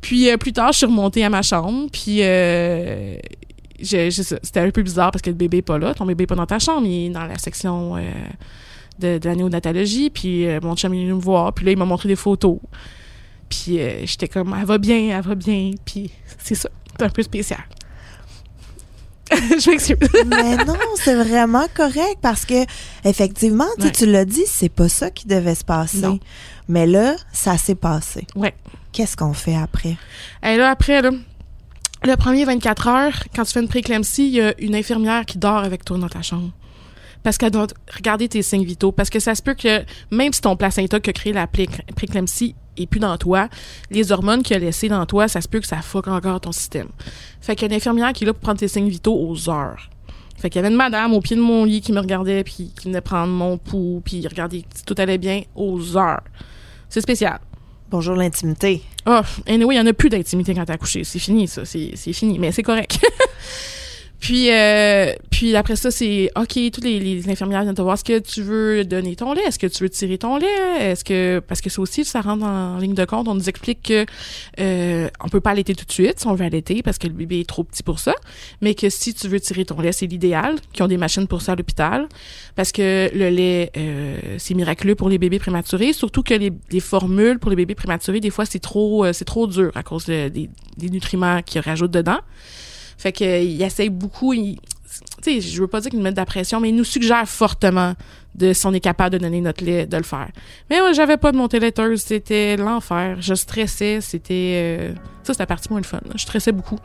Puis euh, plus tard, je suis remontée à ma chambre, puis euh, c'était un peu bizarre parce que le bébé est pas là. Ton bébé est pas dans ta chambre, il est dans la section euh, de, de la néonatologie. Puis euh, mon chum est venu me voir, puis là, il m'a montré des photos. Puis euh, j'étais comme, elle va bien, elle va bien. Puis c'est ça, c'est un peu spécial. je m'excuse. Mais non, c'est vraiment correct parce que, effectivement, tu sais, Ouais. tu l'as dit, c'est pas ça qui devait se passer. Non. Mais là, ça s'est passé. Ouais. Qu'est-ce qu'on fait après? Et là, après, là, le premier 24 heures, quand tu fais une préclampsie, il y a une infirmière qui dort avec toi dans ta chambre. Parce qu'elle doit regarder tes signes vitaux. Parce que ça se peut que, même si ton placenta qui a créé la pré- préclampsie est plus dans toi, les hormones qu'il a laissées dans toi, ça se peut que ça fuck encore ton système. Fait qu'il y a une infirmière qui est là pour prendre tes signes vitaux aux heures. Fait qu'il y avait une madame au pied de mon lit qui me regardait, puis qui venait prendre mon pouls, puis regardait si tout allait bien aux heures. C'est spécial. Bonjour l'intimité. Oh, anyway, il n'y en a plus d'intimité quand t'as accouché. C'est fini, ça. C'est fini, mais c'est correct. puis, euh, puis après ça, c'est OK, toutes les, les infirmières viennent te voir. Est-ce que tu veux donner ton lait? Est-ce que tu veux tirer ton lait? Est-ce que. Parce que ça aussi, ça rentre en ligne de compte. On nous explique que euh, on peut pas allaiter tout de suite si on veut allaiter parce que le bébé est trop petit pour ça. Mais que si tu veux tirer ton lait, c'est l'idéal. Qu'ils ont des machines pour ça à l'hôpital. Parce que le lait, euh, c'est miraculeux pour les bébés prématurés. Surtout que les, les formules pour les bébés prématurés, des fois, c'est trop, euh, c'est trop dur à cause de- des, des nutriments qu'ils rajoutent dedans. Fait que euh, ils essayent beaucoup. Tu sais, je veux pas dire qu'ils nous mettent de la pression, mais ils nous suggèrent fortement de si on est capable de donner notre lait, de le faire. Mais moi, j'avais pas de montée laiteuse, c'était l'enfer. Je stressais, c'était euh, ça, c'était la partie moins le fun. là. Je stressais beaucoup.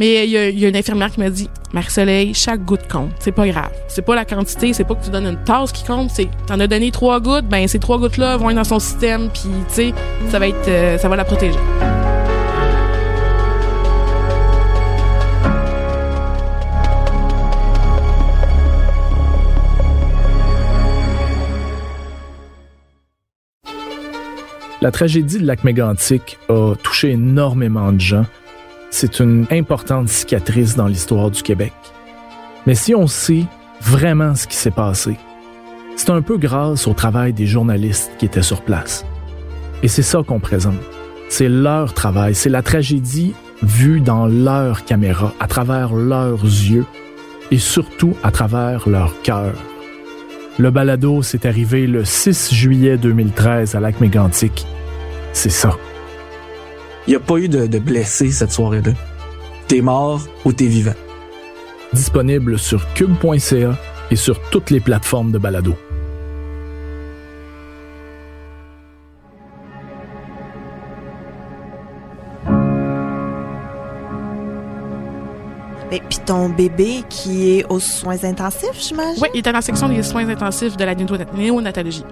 Mais il y, a- il y a une infirmière qui m'a dit Marie-Soleil, chaque goutte compte. C'est pas grave. C'est pas la quantité, c'est pas que tu donnes une tasse qui compte. C'est t'en as donné trois gouttes, ben ces trois gouttes-là vont être dans son système, puis tu sais, ça va être, euh, ça va la protéger. La tragédie de lac mégantic a touché énormément de gens. C'est une importante cicatrice dans l'histoire du Québec. Mais si on sait vraiment ce qui s'est passé, c'est un peu grâce au travail des journalistes qui étaient sur place. Et c'est ça qu'on présente. C'est leur travail, c'est la tragédie vue dans leur caméra, à travers leurs yeux et surtout à travers leur cœur. Le balado s'est arrivé le 6 juillet 2013 à lac mégantic. C'est ça. Il n'y a pas eu de, de blessés cette soirée-là. T'es mort ou t'es vivant. Disponible sur cube.ca et sur toutes les plateformes de balado. Ton bébé qui est aux soins intensifs, j'imagine? Oui, il était dans la section des soins intensifs de la néo- néonatologie.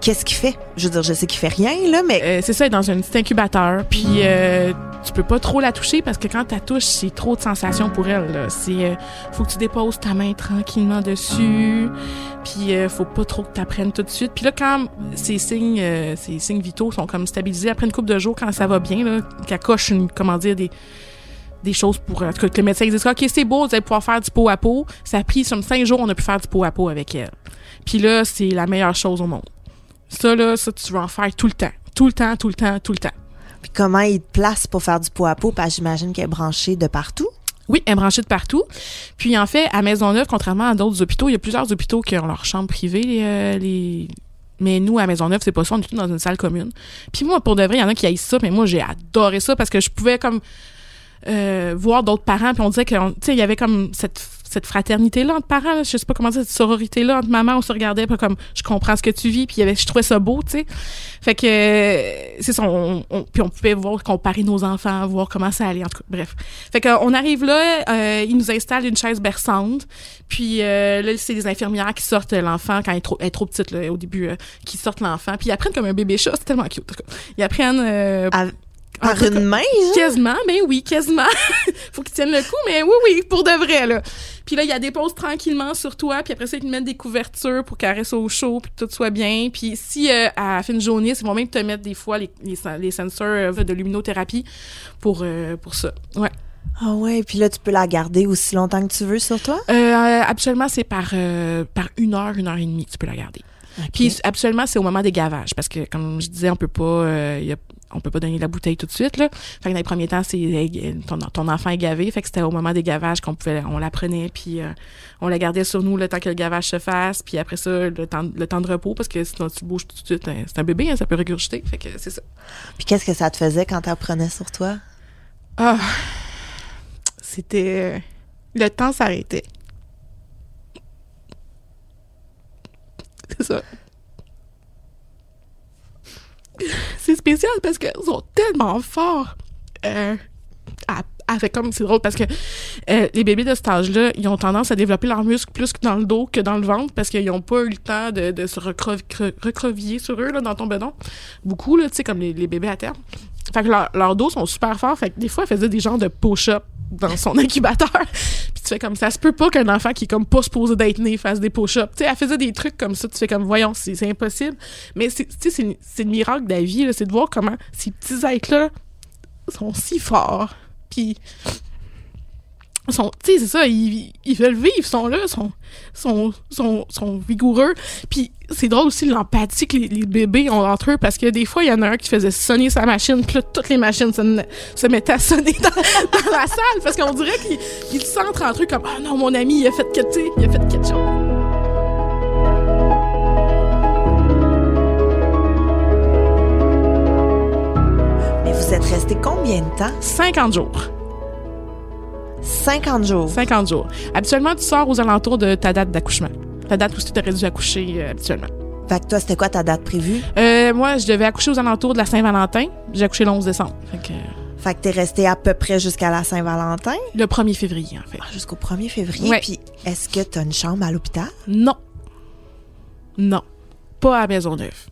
qu'est-ce qu'il fait? Je veux dire, je sais qu'il fait rien, là, mais Euh, c'est ça, elle est dans un petit incubateur. Puis euh, tu peux pas trop la toucher parce que quand tu la touches, c'est trop de sensations pour elle. là. C'est euh, faut que tu déposes ta main tranquillement dessus. Puis euh, faut pas trop que tu apprennes tout de suite. Puis là, quand ces signes, euh, ces signes vitaux sont comme stabilisés après une couple de jours, quand ça va bien, là, qu'elle coche une, comment dire, des des choses pour en tout cas, que le médecin dise ok c'est beau vous allez pouvoir faire du pot à pot ça a pris comme cinq jours on a pu faire du pot à pot avec elle puis là c'est la meilleure chose au monde ça là ça tu vas en faire tout le temps tout le temps tout le temps tout le temps puis comment il te place pour faire du pot à pot? Parce que j'imagine qu'elle est branchée de partout. Oui, elle est branchée de partout. Puis en fait, à Maisonneuve, contrairement à d'autres hôpitaux, il y a plusieurs hôpitaux qui ont leur chambre privée, les, euh, les... Mais nous, à Maisonneuve, c'est pas ça, on est tous dans une salle commune. Puis moi, pour de vrai, il y en a qui haïssent ça, mais moi, j'ai adoré ça parce que je pouvais comme euh, voir d'autres parents, puis on disait que, tu sais, il y avait comme cette cette fraternité-là entre parents, là, je sais pas comment dire, cette sororité-là entre maman, on se regardait, pas comme, je comprends ce que tu vis, puis il y avait, je trouvais ça beau, tu sais. Fait que, euh, c'est ça, on, on- puis on pouvait voir, comparer nos enfants, voir comment ça allait, en tout cas, bref. Fait qu'on arrive là, euh, ils nous installent une chaise berçante, puis euh, là, c'est les infirmières qui sortent l'enfant quand elle est trop, est trop petite, là, au début, euh, qui sortent l'enfant, puis ils apprennent comme un bébé chat, c'est tellement cute, en tout cas. Ils apprennent... euh, À- un Par une main, genre? Quasiment, ben oui, quasiment. Faut qu'ils tiennent le coup, mais oui, oui, pour de vrai, là. Puis là, il y a des tranquillement sur toi, puis après ça, ils te mettent des couvertures pour qu'elle reste au chaud, puis que tout soit bien. Puis si euh, à fin de journée, c'est vont même te mettre des fois les, les, les sensors euh, de luminothérapie pour, euh, pour ça. Ouais. Ah ouais, puis là, tu peux la garder aussi longtemps que tu veux sur toi? Euh, absolument, c'est par, euh, par une heure, une heure et demie que tu peux la garder. Puis absolument, c'est au moment des gavages parce que comme je disais, on peut pas euh, il y a- on peut pas donner la bouteille tout de suite là. Fait que dans les premiers temps, c'est ton, ton enfant est gavé, fait que c'était au moment des gavages qu'on pouvait on la prenait puis euh, on la gardait sur nous le temps que le gavage se fasse, puis après ça le temps le temps de repos parce que sinon tu bouges tout de suite, hein, c'est un bébé, hein, ça peut régurgiter, fait que c'est ça. Puis qu'est-ce que ça te faisait quand tu prenais sur toi? Ah, c'était le temps s'arrêtait. C'est ça. C'est spécial parce qu'ils sont tellement forts. Euh, fait comme c'est drôle parce que euh, les bébés de cet âge-là, ils ont tendance à développer leurs muscles plus dans le dos que dans le ventre parce qu'ils n'ont pas eu le temps de, se recrev- cre- recreviller sur eux là, dans ton bedon. Beaucoup, tu sais, comme les, bébés à terme. Fait que leur- leurs dos sont super forts. Fait que des fois, elle faisait des genres de push-up dans son incubateur. Puis tu fais comme ça. se peut pas qu'un enfant qui est comme pas supposé d'être né fasse des push-ups. Tu sais, elle faisait des trucs comme ça. Tu fais comme, voyons, c'est impossible. Mais tu sais, c'est le miracle de la vie, c'est de voir comment ces petits êtres-là sont si forts. Puis sont tu sais c'est ça ils, ils veulent vivre ils sont là sont sont sont, sont vigoureux puis c'est drôle aussi l'empathie que les, les bébés ont entre eux parce que des fois il y en a un qui faisait sonner sa machine puis là toutes les machines se, se mettaient à sonner dans, dans la salle parce qu'on dirait qu'ils ils se sentent entre eux comme ah non mon ami il a fait que tu sais, il a fait quelque chose Mais vous êtes resté combien de temps? 50 jours 50 jours. 50 jours habituellement tu sors aux alentours de ta date d'accouchement ta date où tu aurais dû accoucher euh, habituellement Fait que toi, c'était quoi ta date prévue? Euh, moi, je devais accoucher aux alentours de la Saint-Valentin. J'ai accouché le 11 décembre. Fait que, euh, Fait que t'es resté à peu près jusqu'à la Saint-Valentin, le 1er février, en fait. Ah, jusqu'au 1er février. Ouais. Puis est-ce que t'as une chambre à l'hôpital? Non. Non. Pas à Maisonneuve.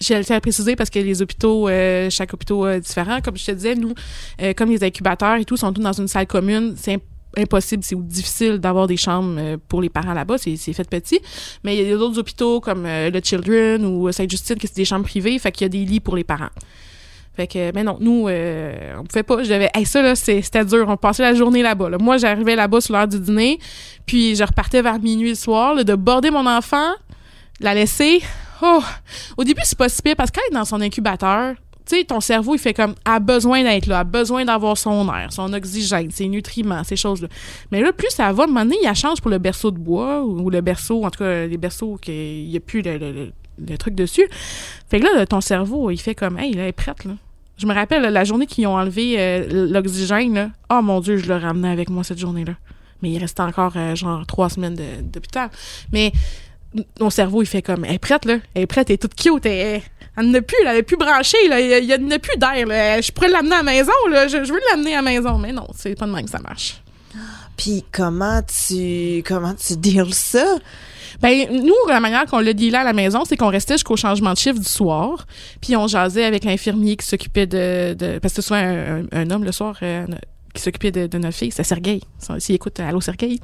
J'ai le à préciser parce que les hôpitaux, euh, chaque hôpital est différent. Comme je te disais, nous, euh, comme les incubateurs et tout sont tous dans une salle commune, c'est impossible, c'est difficile d'avoir des chambres euh, pour les parents là-bas, c'est c'est fait petit. Mais il y a d'autres hôpitaux comme euh, le Children ou Sainte-Justine qui c'est des chambres privées, fait qu'il y a des lits pour les parents. Fait que, mais non, nous, euh, on pouvait pas. Je devais, ça, là, c'est- c'était dur. On passait la journée là-bas. là. Moi, j'arrivais là-bas sur l'heure du dîner, puis je repartais vers minuit le soir, là, de border mon enfant, la laisser. Oh! Au début, c'est pas si pire parce qu'elle est dans son incubateur, tu sais, ton cerveau, il fait comme, a besoin d'être là, a besoin d'avoir son air, son oxygène, ses nutriments, ces choses-là. Mais là, plus ça va, à un moment donné, il change pour le berceau de bois ou le berceau, en tout cas, les berceaux qu'il n'y a plus le, truc dessus. Fait que là, ton cerveau, il fait comme, hey, là, elle est prête, là. Je me rappelle, la journée qu'ils ont enlevé euh, l'oxygène, oh mon Dieu, je le ramenais avec moi cette journée-là. Mais il restait encore, euh, genre, trois semaines de- d'hôpital. Mais mon cerveau, il fait comme, elle est prête, là. Elle est prête, elle est toute cute. Elle, elle n'a plus, elle est plus branchée, là. Il y a, plus d'air, là. Je pourrais l'amener à la maison, là. Je, je veux l'amener à la maison. Mais non, c'est pas de même que ça marche. Puis comment tu comment tu deals ça? Ben, nous, la manière qu'on l'a dit là à la maison, c'est qu'on restait jusqu'au changement de chiffre du soir, puis on jasait avec l'infirmier qui s'occupait de, de... Parce que c'est souvent un, un- un homme le soir euh, qui s'occupait de, notre fille, c'est Sergueï. S'il écoute, allô Sergueï.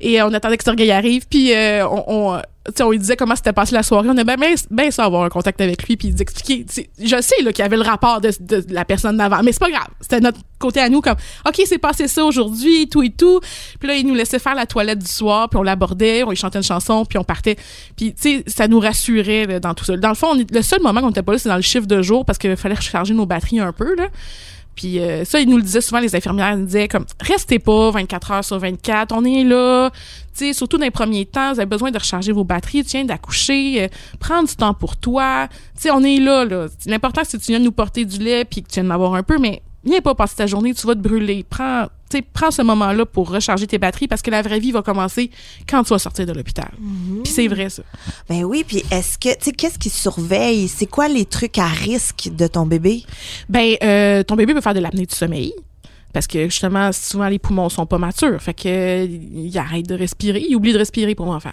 Et euh, on attendait que Sergueï arrive, puis euh, on, on, lui disait comment s'était passé la soirée. On aimait bien, bien ça avoir un contact avec lui, puis d'expliquer. Je sais qu'il y avait le rapport de, la personne d'avant, mais c'est pas grave. C'était notre côté à nous, comme OK, c'est passé ça aujourd'hui, tout et tout. Puis là, il nous laissait faire la toilette du soir, puis on l'abordait, on lui chantait une chanson, puis on partait. Puis, tu sais, ça nous rassurait dans tout ça. Dans le fond, on le seul moment qu'on n'était pas là, c'est dans le chiffre de jour, parce qu'il fallait recharger nos batteries un peu, là. Puis euh, ça, ils nous le disaient souvent, les infirmières nous disaient comme restez pas 24 heures sur 24, on est là. Sais, surtout dans les premiers temps, vous avez besoin de recharger vos batteries, tu viens d'accoucher, euh, prendre du temps pour toi. Sais, on est là, là. L'important, c'est que tu viens nous porter du lait puis que tu viens de m'avoir un peu, mais viens pas passer ta journée, tu vas te brûler. Prends, tu sais, prends ce moment-là pour recharger tes batteries parce que la vraie vie va commencer quand tu vas sortir de l'hôpital. Puis c'est vrai, ça. Ben oui, puis est-ce que, tu sais, qu'est-ce qui surveille? C'est quoi les trucs à risque de ton bébé? Ben, euh, ton bébé peut faire de l'apnée du sommeil. Parce que justement, souvent les poumons sont pas matures. Fait que il arrête de respirer, il oublie de respirer pour l'enfant.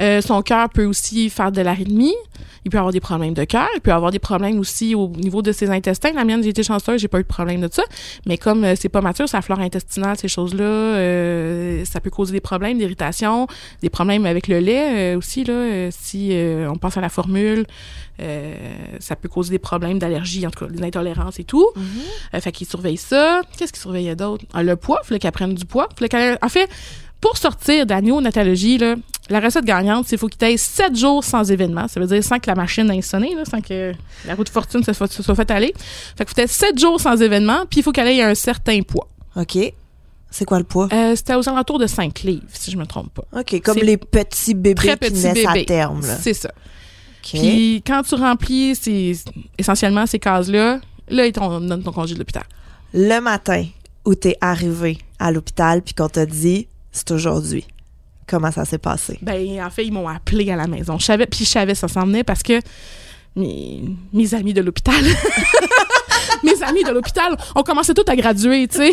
Euh, son cœur peut aussi faire de l'arythmie. Il peut avoir des problèmes de cœur. Il peut avoir des problèmes aussi au niveau de ses intestins. La mienne, j'ai été chanceuse, j'ai pas eu de problème de ça. Mais comme euh, c'est pas mature, sa flore intestinale, ces choses-là, euh, ça peut causer des problèmes d'irritation, des problèmes avec le lait euh, aussi là. si on pense à la formule, ça peut causer des problèmes d'allergie, en tout cas des intolérances et tout. Euh, fait qu'il surveille ça. Qu'est-ce qu'il surveillait? Ah, le poids, il fallait qu'elle prenne du poids. Fallait qu'elle- En fait, pour sortir de la néonatologie, là, la recette gagnante, c'est qu'il faut qu'il t'aille 7 jours sans événement. Ça veut dire sans que la machine ait sonné, là, sans que la route de fortune se, soit- se soit faite aller. Fait qu'il faut être 7 jours sans événement, puis il faut qu'elle ait un certain poids. OK. C'est quoi le poids? Euh, C'était aux alentours de 5 livres, si je me trompe pas. OK, comme c'est les petits bébés Très qui naissent à terme, là. C'est ça. OK. Puis quand tu remplis ces, essentiellement ces cases-là, là, ils t'ont donne ton congé de l'hôpital. Le matin où t'es arrivé à l'hôpital puis qu'on t'a dit, c'est aujourd'hui. Comment ça s'est passé? Ben, en fait, ils m'ont appelé à la maison. Je savais, puis je savais ça s'en venait parce que mes, amis de l'hôpital, mes amis de l'hôpital, on commençait tous à graduer, tu sais.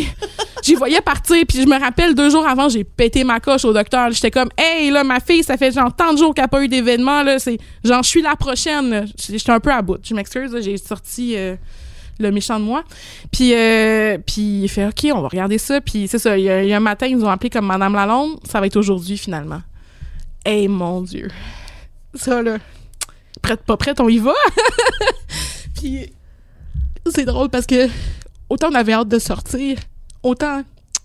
J'y voyais partir, puis je me rappelle deux jours avant, j'ai pété ma coche au docteur. J'étais comme, hey, là, ma fille, ça fait genre tant de jours qu'elle n'a pas eu d'événement, là. C'est genre, je suis la prochaine. J'étais un peu à bout. Je m'excuse, j'ai sorti. euh, le méchant de moi. Puis, euh, puis il fait OK, on va regarder ça. Puis c'est ça, il y, a, un matin, ils nous ont appelé comme Madame Lalonde. Ça va être aujourd'hui finalement. Eh mon Dieu. Ça là, prête pas prête, on y va. puis c'est drôle parce que autant on avait hâte de sortir, autant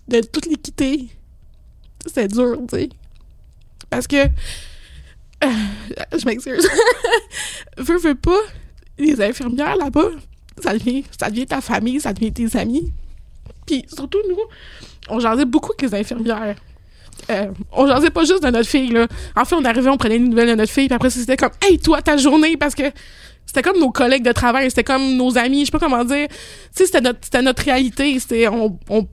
de toutes les quitter. C'est dur, tu sais. Parce que euh, je m'excuse. veux, veux pas, les infirmières là-bas, ça devient, ça ta famille, ça devient tes amis. Puis surtout, nous, on jasait beaucoup avec les infirmières. Euh, on jasait pas juste de notre fille, là. En fait, on arrivait, on prenait une nouvelle de notre fille, puis après, c'était comme, hey, toi, ta journée, parce que c'était comme nos collègues de travail, c'était comme nos amis, je sais pas comment dire. Tu sais, c'était notre, c'était notre réalité, c'était, on, on,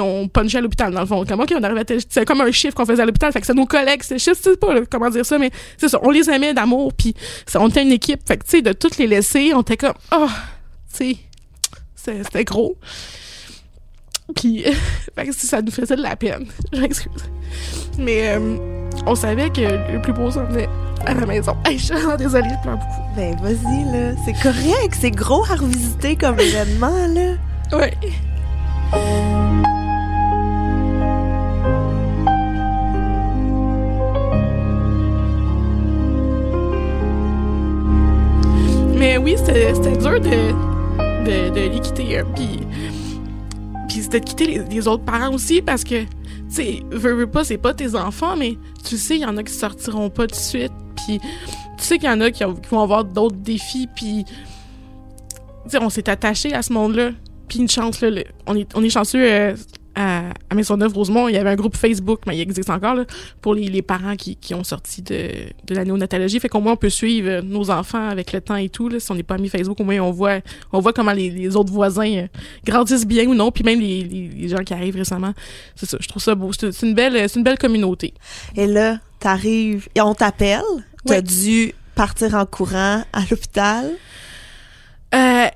on punchait à l'hôpital, dans le fond. Comme, on arrivait à c'était comme un chiffre qu'on faisait à l'hôpital, fait que c'est nos collègues, c'est chiffre, sais pas comment dire ça, mais c'est ça, on les aimait d'amour, puis on était une équipe, fait que, tu sais, de toutes les laisser, on était comme, oh, tu sais, c'est- c'était gros. Puis, ça nous faisait de la peine. Je m'excuse. Mais euh, on savait que le plus beau s'en venait à la maison. Hey, je suis vraiment désolée, je pleure beaucoup. Ben, vas-y, là. C'est correct. C'est gros à revisiter comme événement, là. Ouais. Mais oui, c'était dur de, de, les quitter. hein, Puis, puis c'était de quitter les, autres parents aussi parce que, tu sais, veux, veux pas, c'est pas tes enfants, mais tu sais, il y en a qui sortiront pas de suite. Puis tu sais qu'il y en a qui, ont- qui vont avoir d'autres défis. Puis, on s'est attaché à ce monde-là. Puis une chance, là, on, est, on est chanceux euh, à, à Maisonneuve-Rosemont. Il y avait un groupe Facebook, mais il existe encore, là, pour les, les parents qui, qui ont sorti de, de la néonatologie. Fait qu'au moins, on peut suivre euh, nos enfants avec le temps et tout. Là. Si on n'est pas mis Facebook, au moins, on voit, on voit comment les, les autres voisins euh, grandissent bien ou non. Puis même les, les, les gens qui arrivent récemment. C'est ça, je trouve ça beau. C'est une belle, c'est une belle communauté. Et là, t'arrives et on t'appelle? T'as dû partir en courant à l'hôpital? Euh,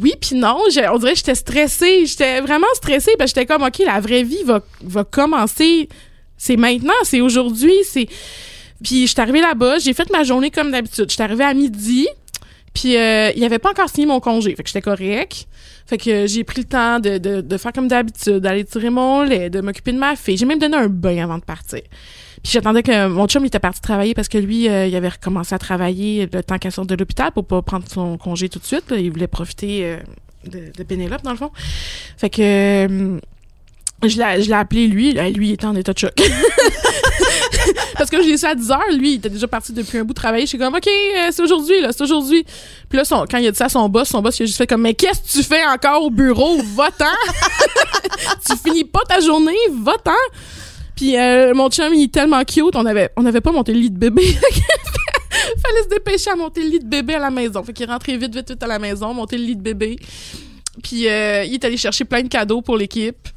oui puis non, on dirait que j'étais stressée, j'étais vraiment stressée parce j'étais comme OK, la vraie vie va va commencer C'est maintenant, c'est aujourd'hui, c'est... Puis je suis arrivée là-bas, j'ai fait ma journée comme d'habitude. Je suis arrivée à midi, puis euh, il avait pas encore signé mon congé, fait que j'étais correct. Fait que j'ai pris le temps de, de, de faire comme d'habitude, d'aller tirer mon lait, de m'occuper de ma fille. J'ai même donné un bain avant de partir. Puis j'attendais que mon chum il était parti travailler parce que lui, euh, il avait recommencé à travailler le temps qu'elle sorte de l'hôpital pour pas prendre son congé tout de suite. là. Il voulait profiter euh, de, de Pénélope, dans le fond. Fait que euh, je l'ai je l'ai appelé lui. Lui, il était en état de choc. Parce que je l'ai su à 10 heures, lui, il était déjà parti depuis un bout de travail. Je suis comme, OK, c'est aujourd'hui, là, c'est aujourd'hui. Puis là, quand il a dit ça à son boss, son boss, il a juste fait comme, mais qu'est-ce que tu fais encore au bureau? Va-t'en! tu finis pas ta journée, va-t'en! Puis euh, mon chum, il est tellement cute, on avait, on avait pas monté le lit de bébé. Fallait se dépêcher à monter le lit de bébé à la maison. Fait qu'il rentré vite, vite, vite à la maison, monter le lit de bébé. Puis euh, il est allé chercher plein de cadeaux pour l'équipe.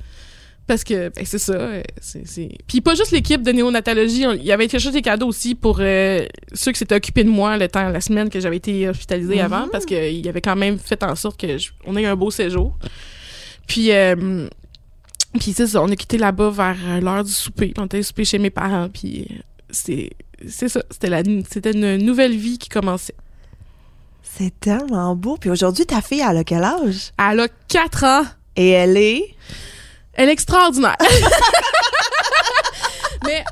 Parce que, ben, c'est ça. euh, c'est. Puis pas juste l'équipe de néonatologie. on- Il avait été chercher des cadeaux aussi pour euh, ceux qui s'étaient occupés de moi le temps, la semaine que j'avais été hospitalisée avant. Parce qu'il avait quand même fait en sorte que je- on ait un beau séjour. Puis, euh, puis c'est ça, on a quitté là-bas vers euh, l'heure du souper. On était souper chez mes parents. Puis euh, c'est, c'est ça. C'était, la, c'était une nouvelle vie qui commençait. C'est tellement beau. Puis aujourd'hui, ta fille, elle a quel âge? Elle a 4 ans. Et elle est... Elle est extraordinaire. Mais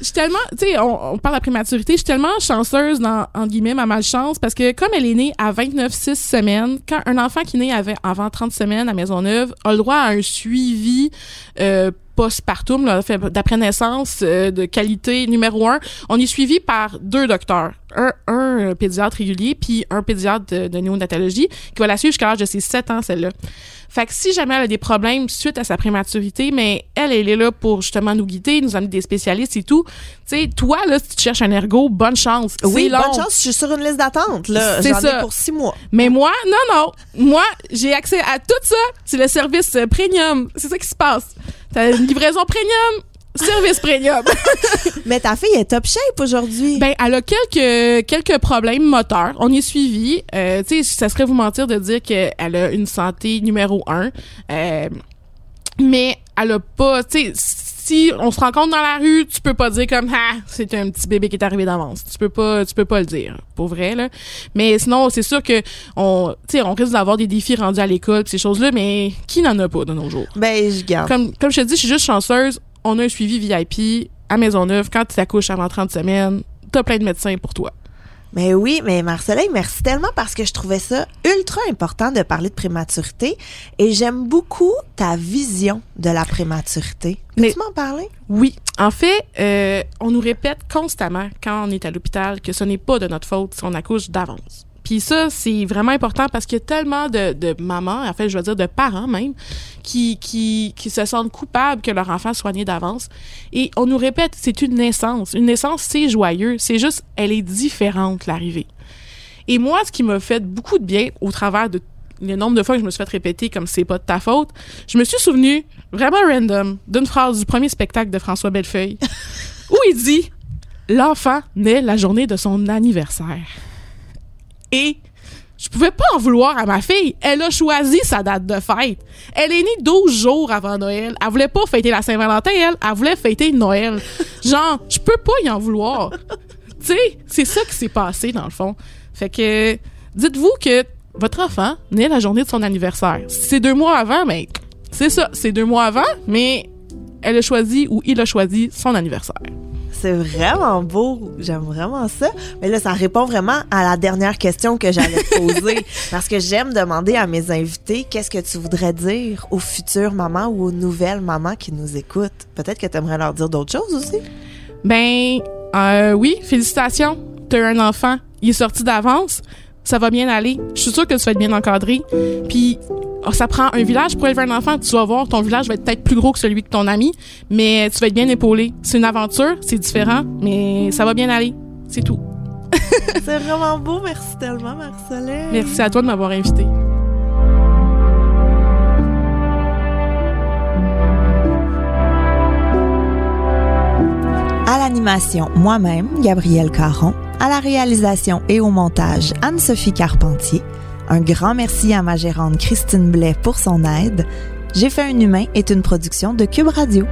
je suis tellement, tu sais, on, on parle de prématurité, je suis tellement chanceuse dans, entre guillemets, ma malchance, parce que comme elle est née à 29-6 semaines, quand un enfant qui naît avant 30 semaines à Maisonneuve a le droit à un suivi euh, postpartum, d'après naissance, euh, de qualité numéro un, on est suivi par deux docteurs. Un, un euh, pédiatre régulier, puis un pédiatre de, de néonatologie, qui va la suivre jusqu'à l'âge de ses 7 ans, celle-là. Fait que si jamais elle a des problèmes suite à sa prématurité, mais elle, elle est là pour justement nous guider, nous amener des spécialistes et tout. Tu sais, toi, là, si tu cherches un ergo, bonne chance. Oui, bonne chance, je suis sur une liste d'attente. là. C'est ça. ai pour six mois. Mais moi, non, non. Moi, j'ai accès à tout ça. C'est le service premium. C'est ça qui se passe. T'as une livraison premium, service premium. Mais ta fille est top shape aujourd'hui. Ben, elle a quelques quelques problèmes moteurs. On est suivi. Euh, tu sais, ça serait vous mentir de dire qu'elle a une santé numéro un. Euh, mais elle a pas, tu sais, si on se rencontre dans la rue, tu peux pas dire comme ah, c'est un petit bébé qui est arrivé d'avance. Tu peux pas, tu peux pas le dire, pour vrai là. Mais sinon, c'est sûr que on, tu sais, on risque d'avoir des défis rendus à l'école, pis ces choses-là, mais qui n'en a pas de nos jours? ben, je garde. Comme, comme je te dis, je suis juste chanceuse. On a un suivi VIP à Maisonneuve. Quand tu t'accouches avant 30 semaines, t'as plein de médecins pour toi. Mais oui, mais Marceline, merci tellement parce que je trouvais ça ultra important de parler de prématurité et j'aime beaucoup ta vision de la prématurité. Peux-tu m'en parler? Oui. En fait, euh, on nous répète constamment quand on est à l'hôpital que ce n'est pas de notre faute si on accouche d'avance. Puis ça, c'est vraiment important parce qu'il y a tellement de, de mamans, en fait, je veux dire de parents même, qui, qui, qui se sentent coupables que leur enfant soit né d'avance. Et on nous répète, c'est une naissance. Une naissance, c'est joyeux. C'est juste, elle est différente, l'arrivée. Et moi, ce qui m'a fait beaucoup de bien au travers de le nombre de fois que je me suis fait répéter comme c'est pas de ta faute, je me suis souvenu vraiment random d'une phrase du premier spectacle de François Bellefeuille où il dit l'enfant naît la journée de son anniversaire. Et je pouvais pas en vouloir à ma fille. Elle a choisi sa date de fête. Elle est née 12 jours avant Noël. Elle voulait pas fêter la Saint-Valentin, elle. Elle voulait fêter Noël. Genre, je peux pas y en vouloir. tu sais, c'est ça qui s'est passé, dans le fond. Fait que, dites-vous que votre enfant naît la journée de son anniversaire. C'est deux mois avant, mais c'est ça, c'est deux mois avant, mais elle a choisi ou il a choisi son anniversaire. C'est vraiment beau. J'aime vraiment ça. Mais là, ça répond vraiment à la dernière question que j'allais te poser. parce que j'aime demander à mes invités qu'est-ce que tu voudrais dire aux futures mamans ou aux nouvelles mamans qui nous écoutent? Peut-être que tu aimerais leur dire d'autres choses aussi. Ben, euh, oui, félicitations. T'as eu un enfant. Il est sorti d'avance. Ça va bien aller. Je suis sûre que tu vas être bien encadré. Puis, oh, ça prend un village pour élever un enfant. Tu vas voir, ton village va être peut-être plus gros que celui de ton ami, mais tu vas être bien épaulé. C'est une aventure, c'est différent, mais ça va bien aller. C'est tout. C'est vraiment beau. Merci tellement, Marceline. Merci à toi de m'avoir invité. À l'animation, moi-même, Gabrielle Caron. À la réalisation et au montage, Anne-Sophie Carpentier. Un grand merci à ma gérante Christine Blais pour son aide. J'ai fait un humain est une production de Cube Radio.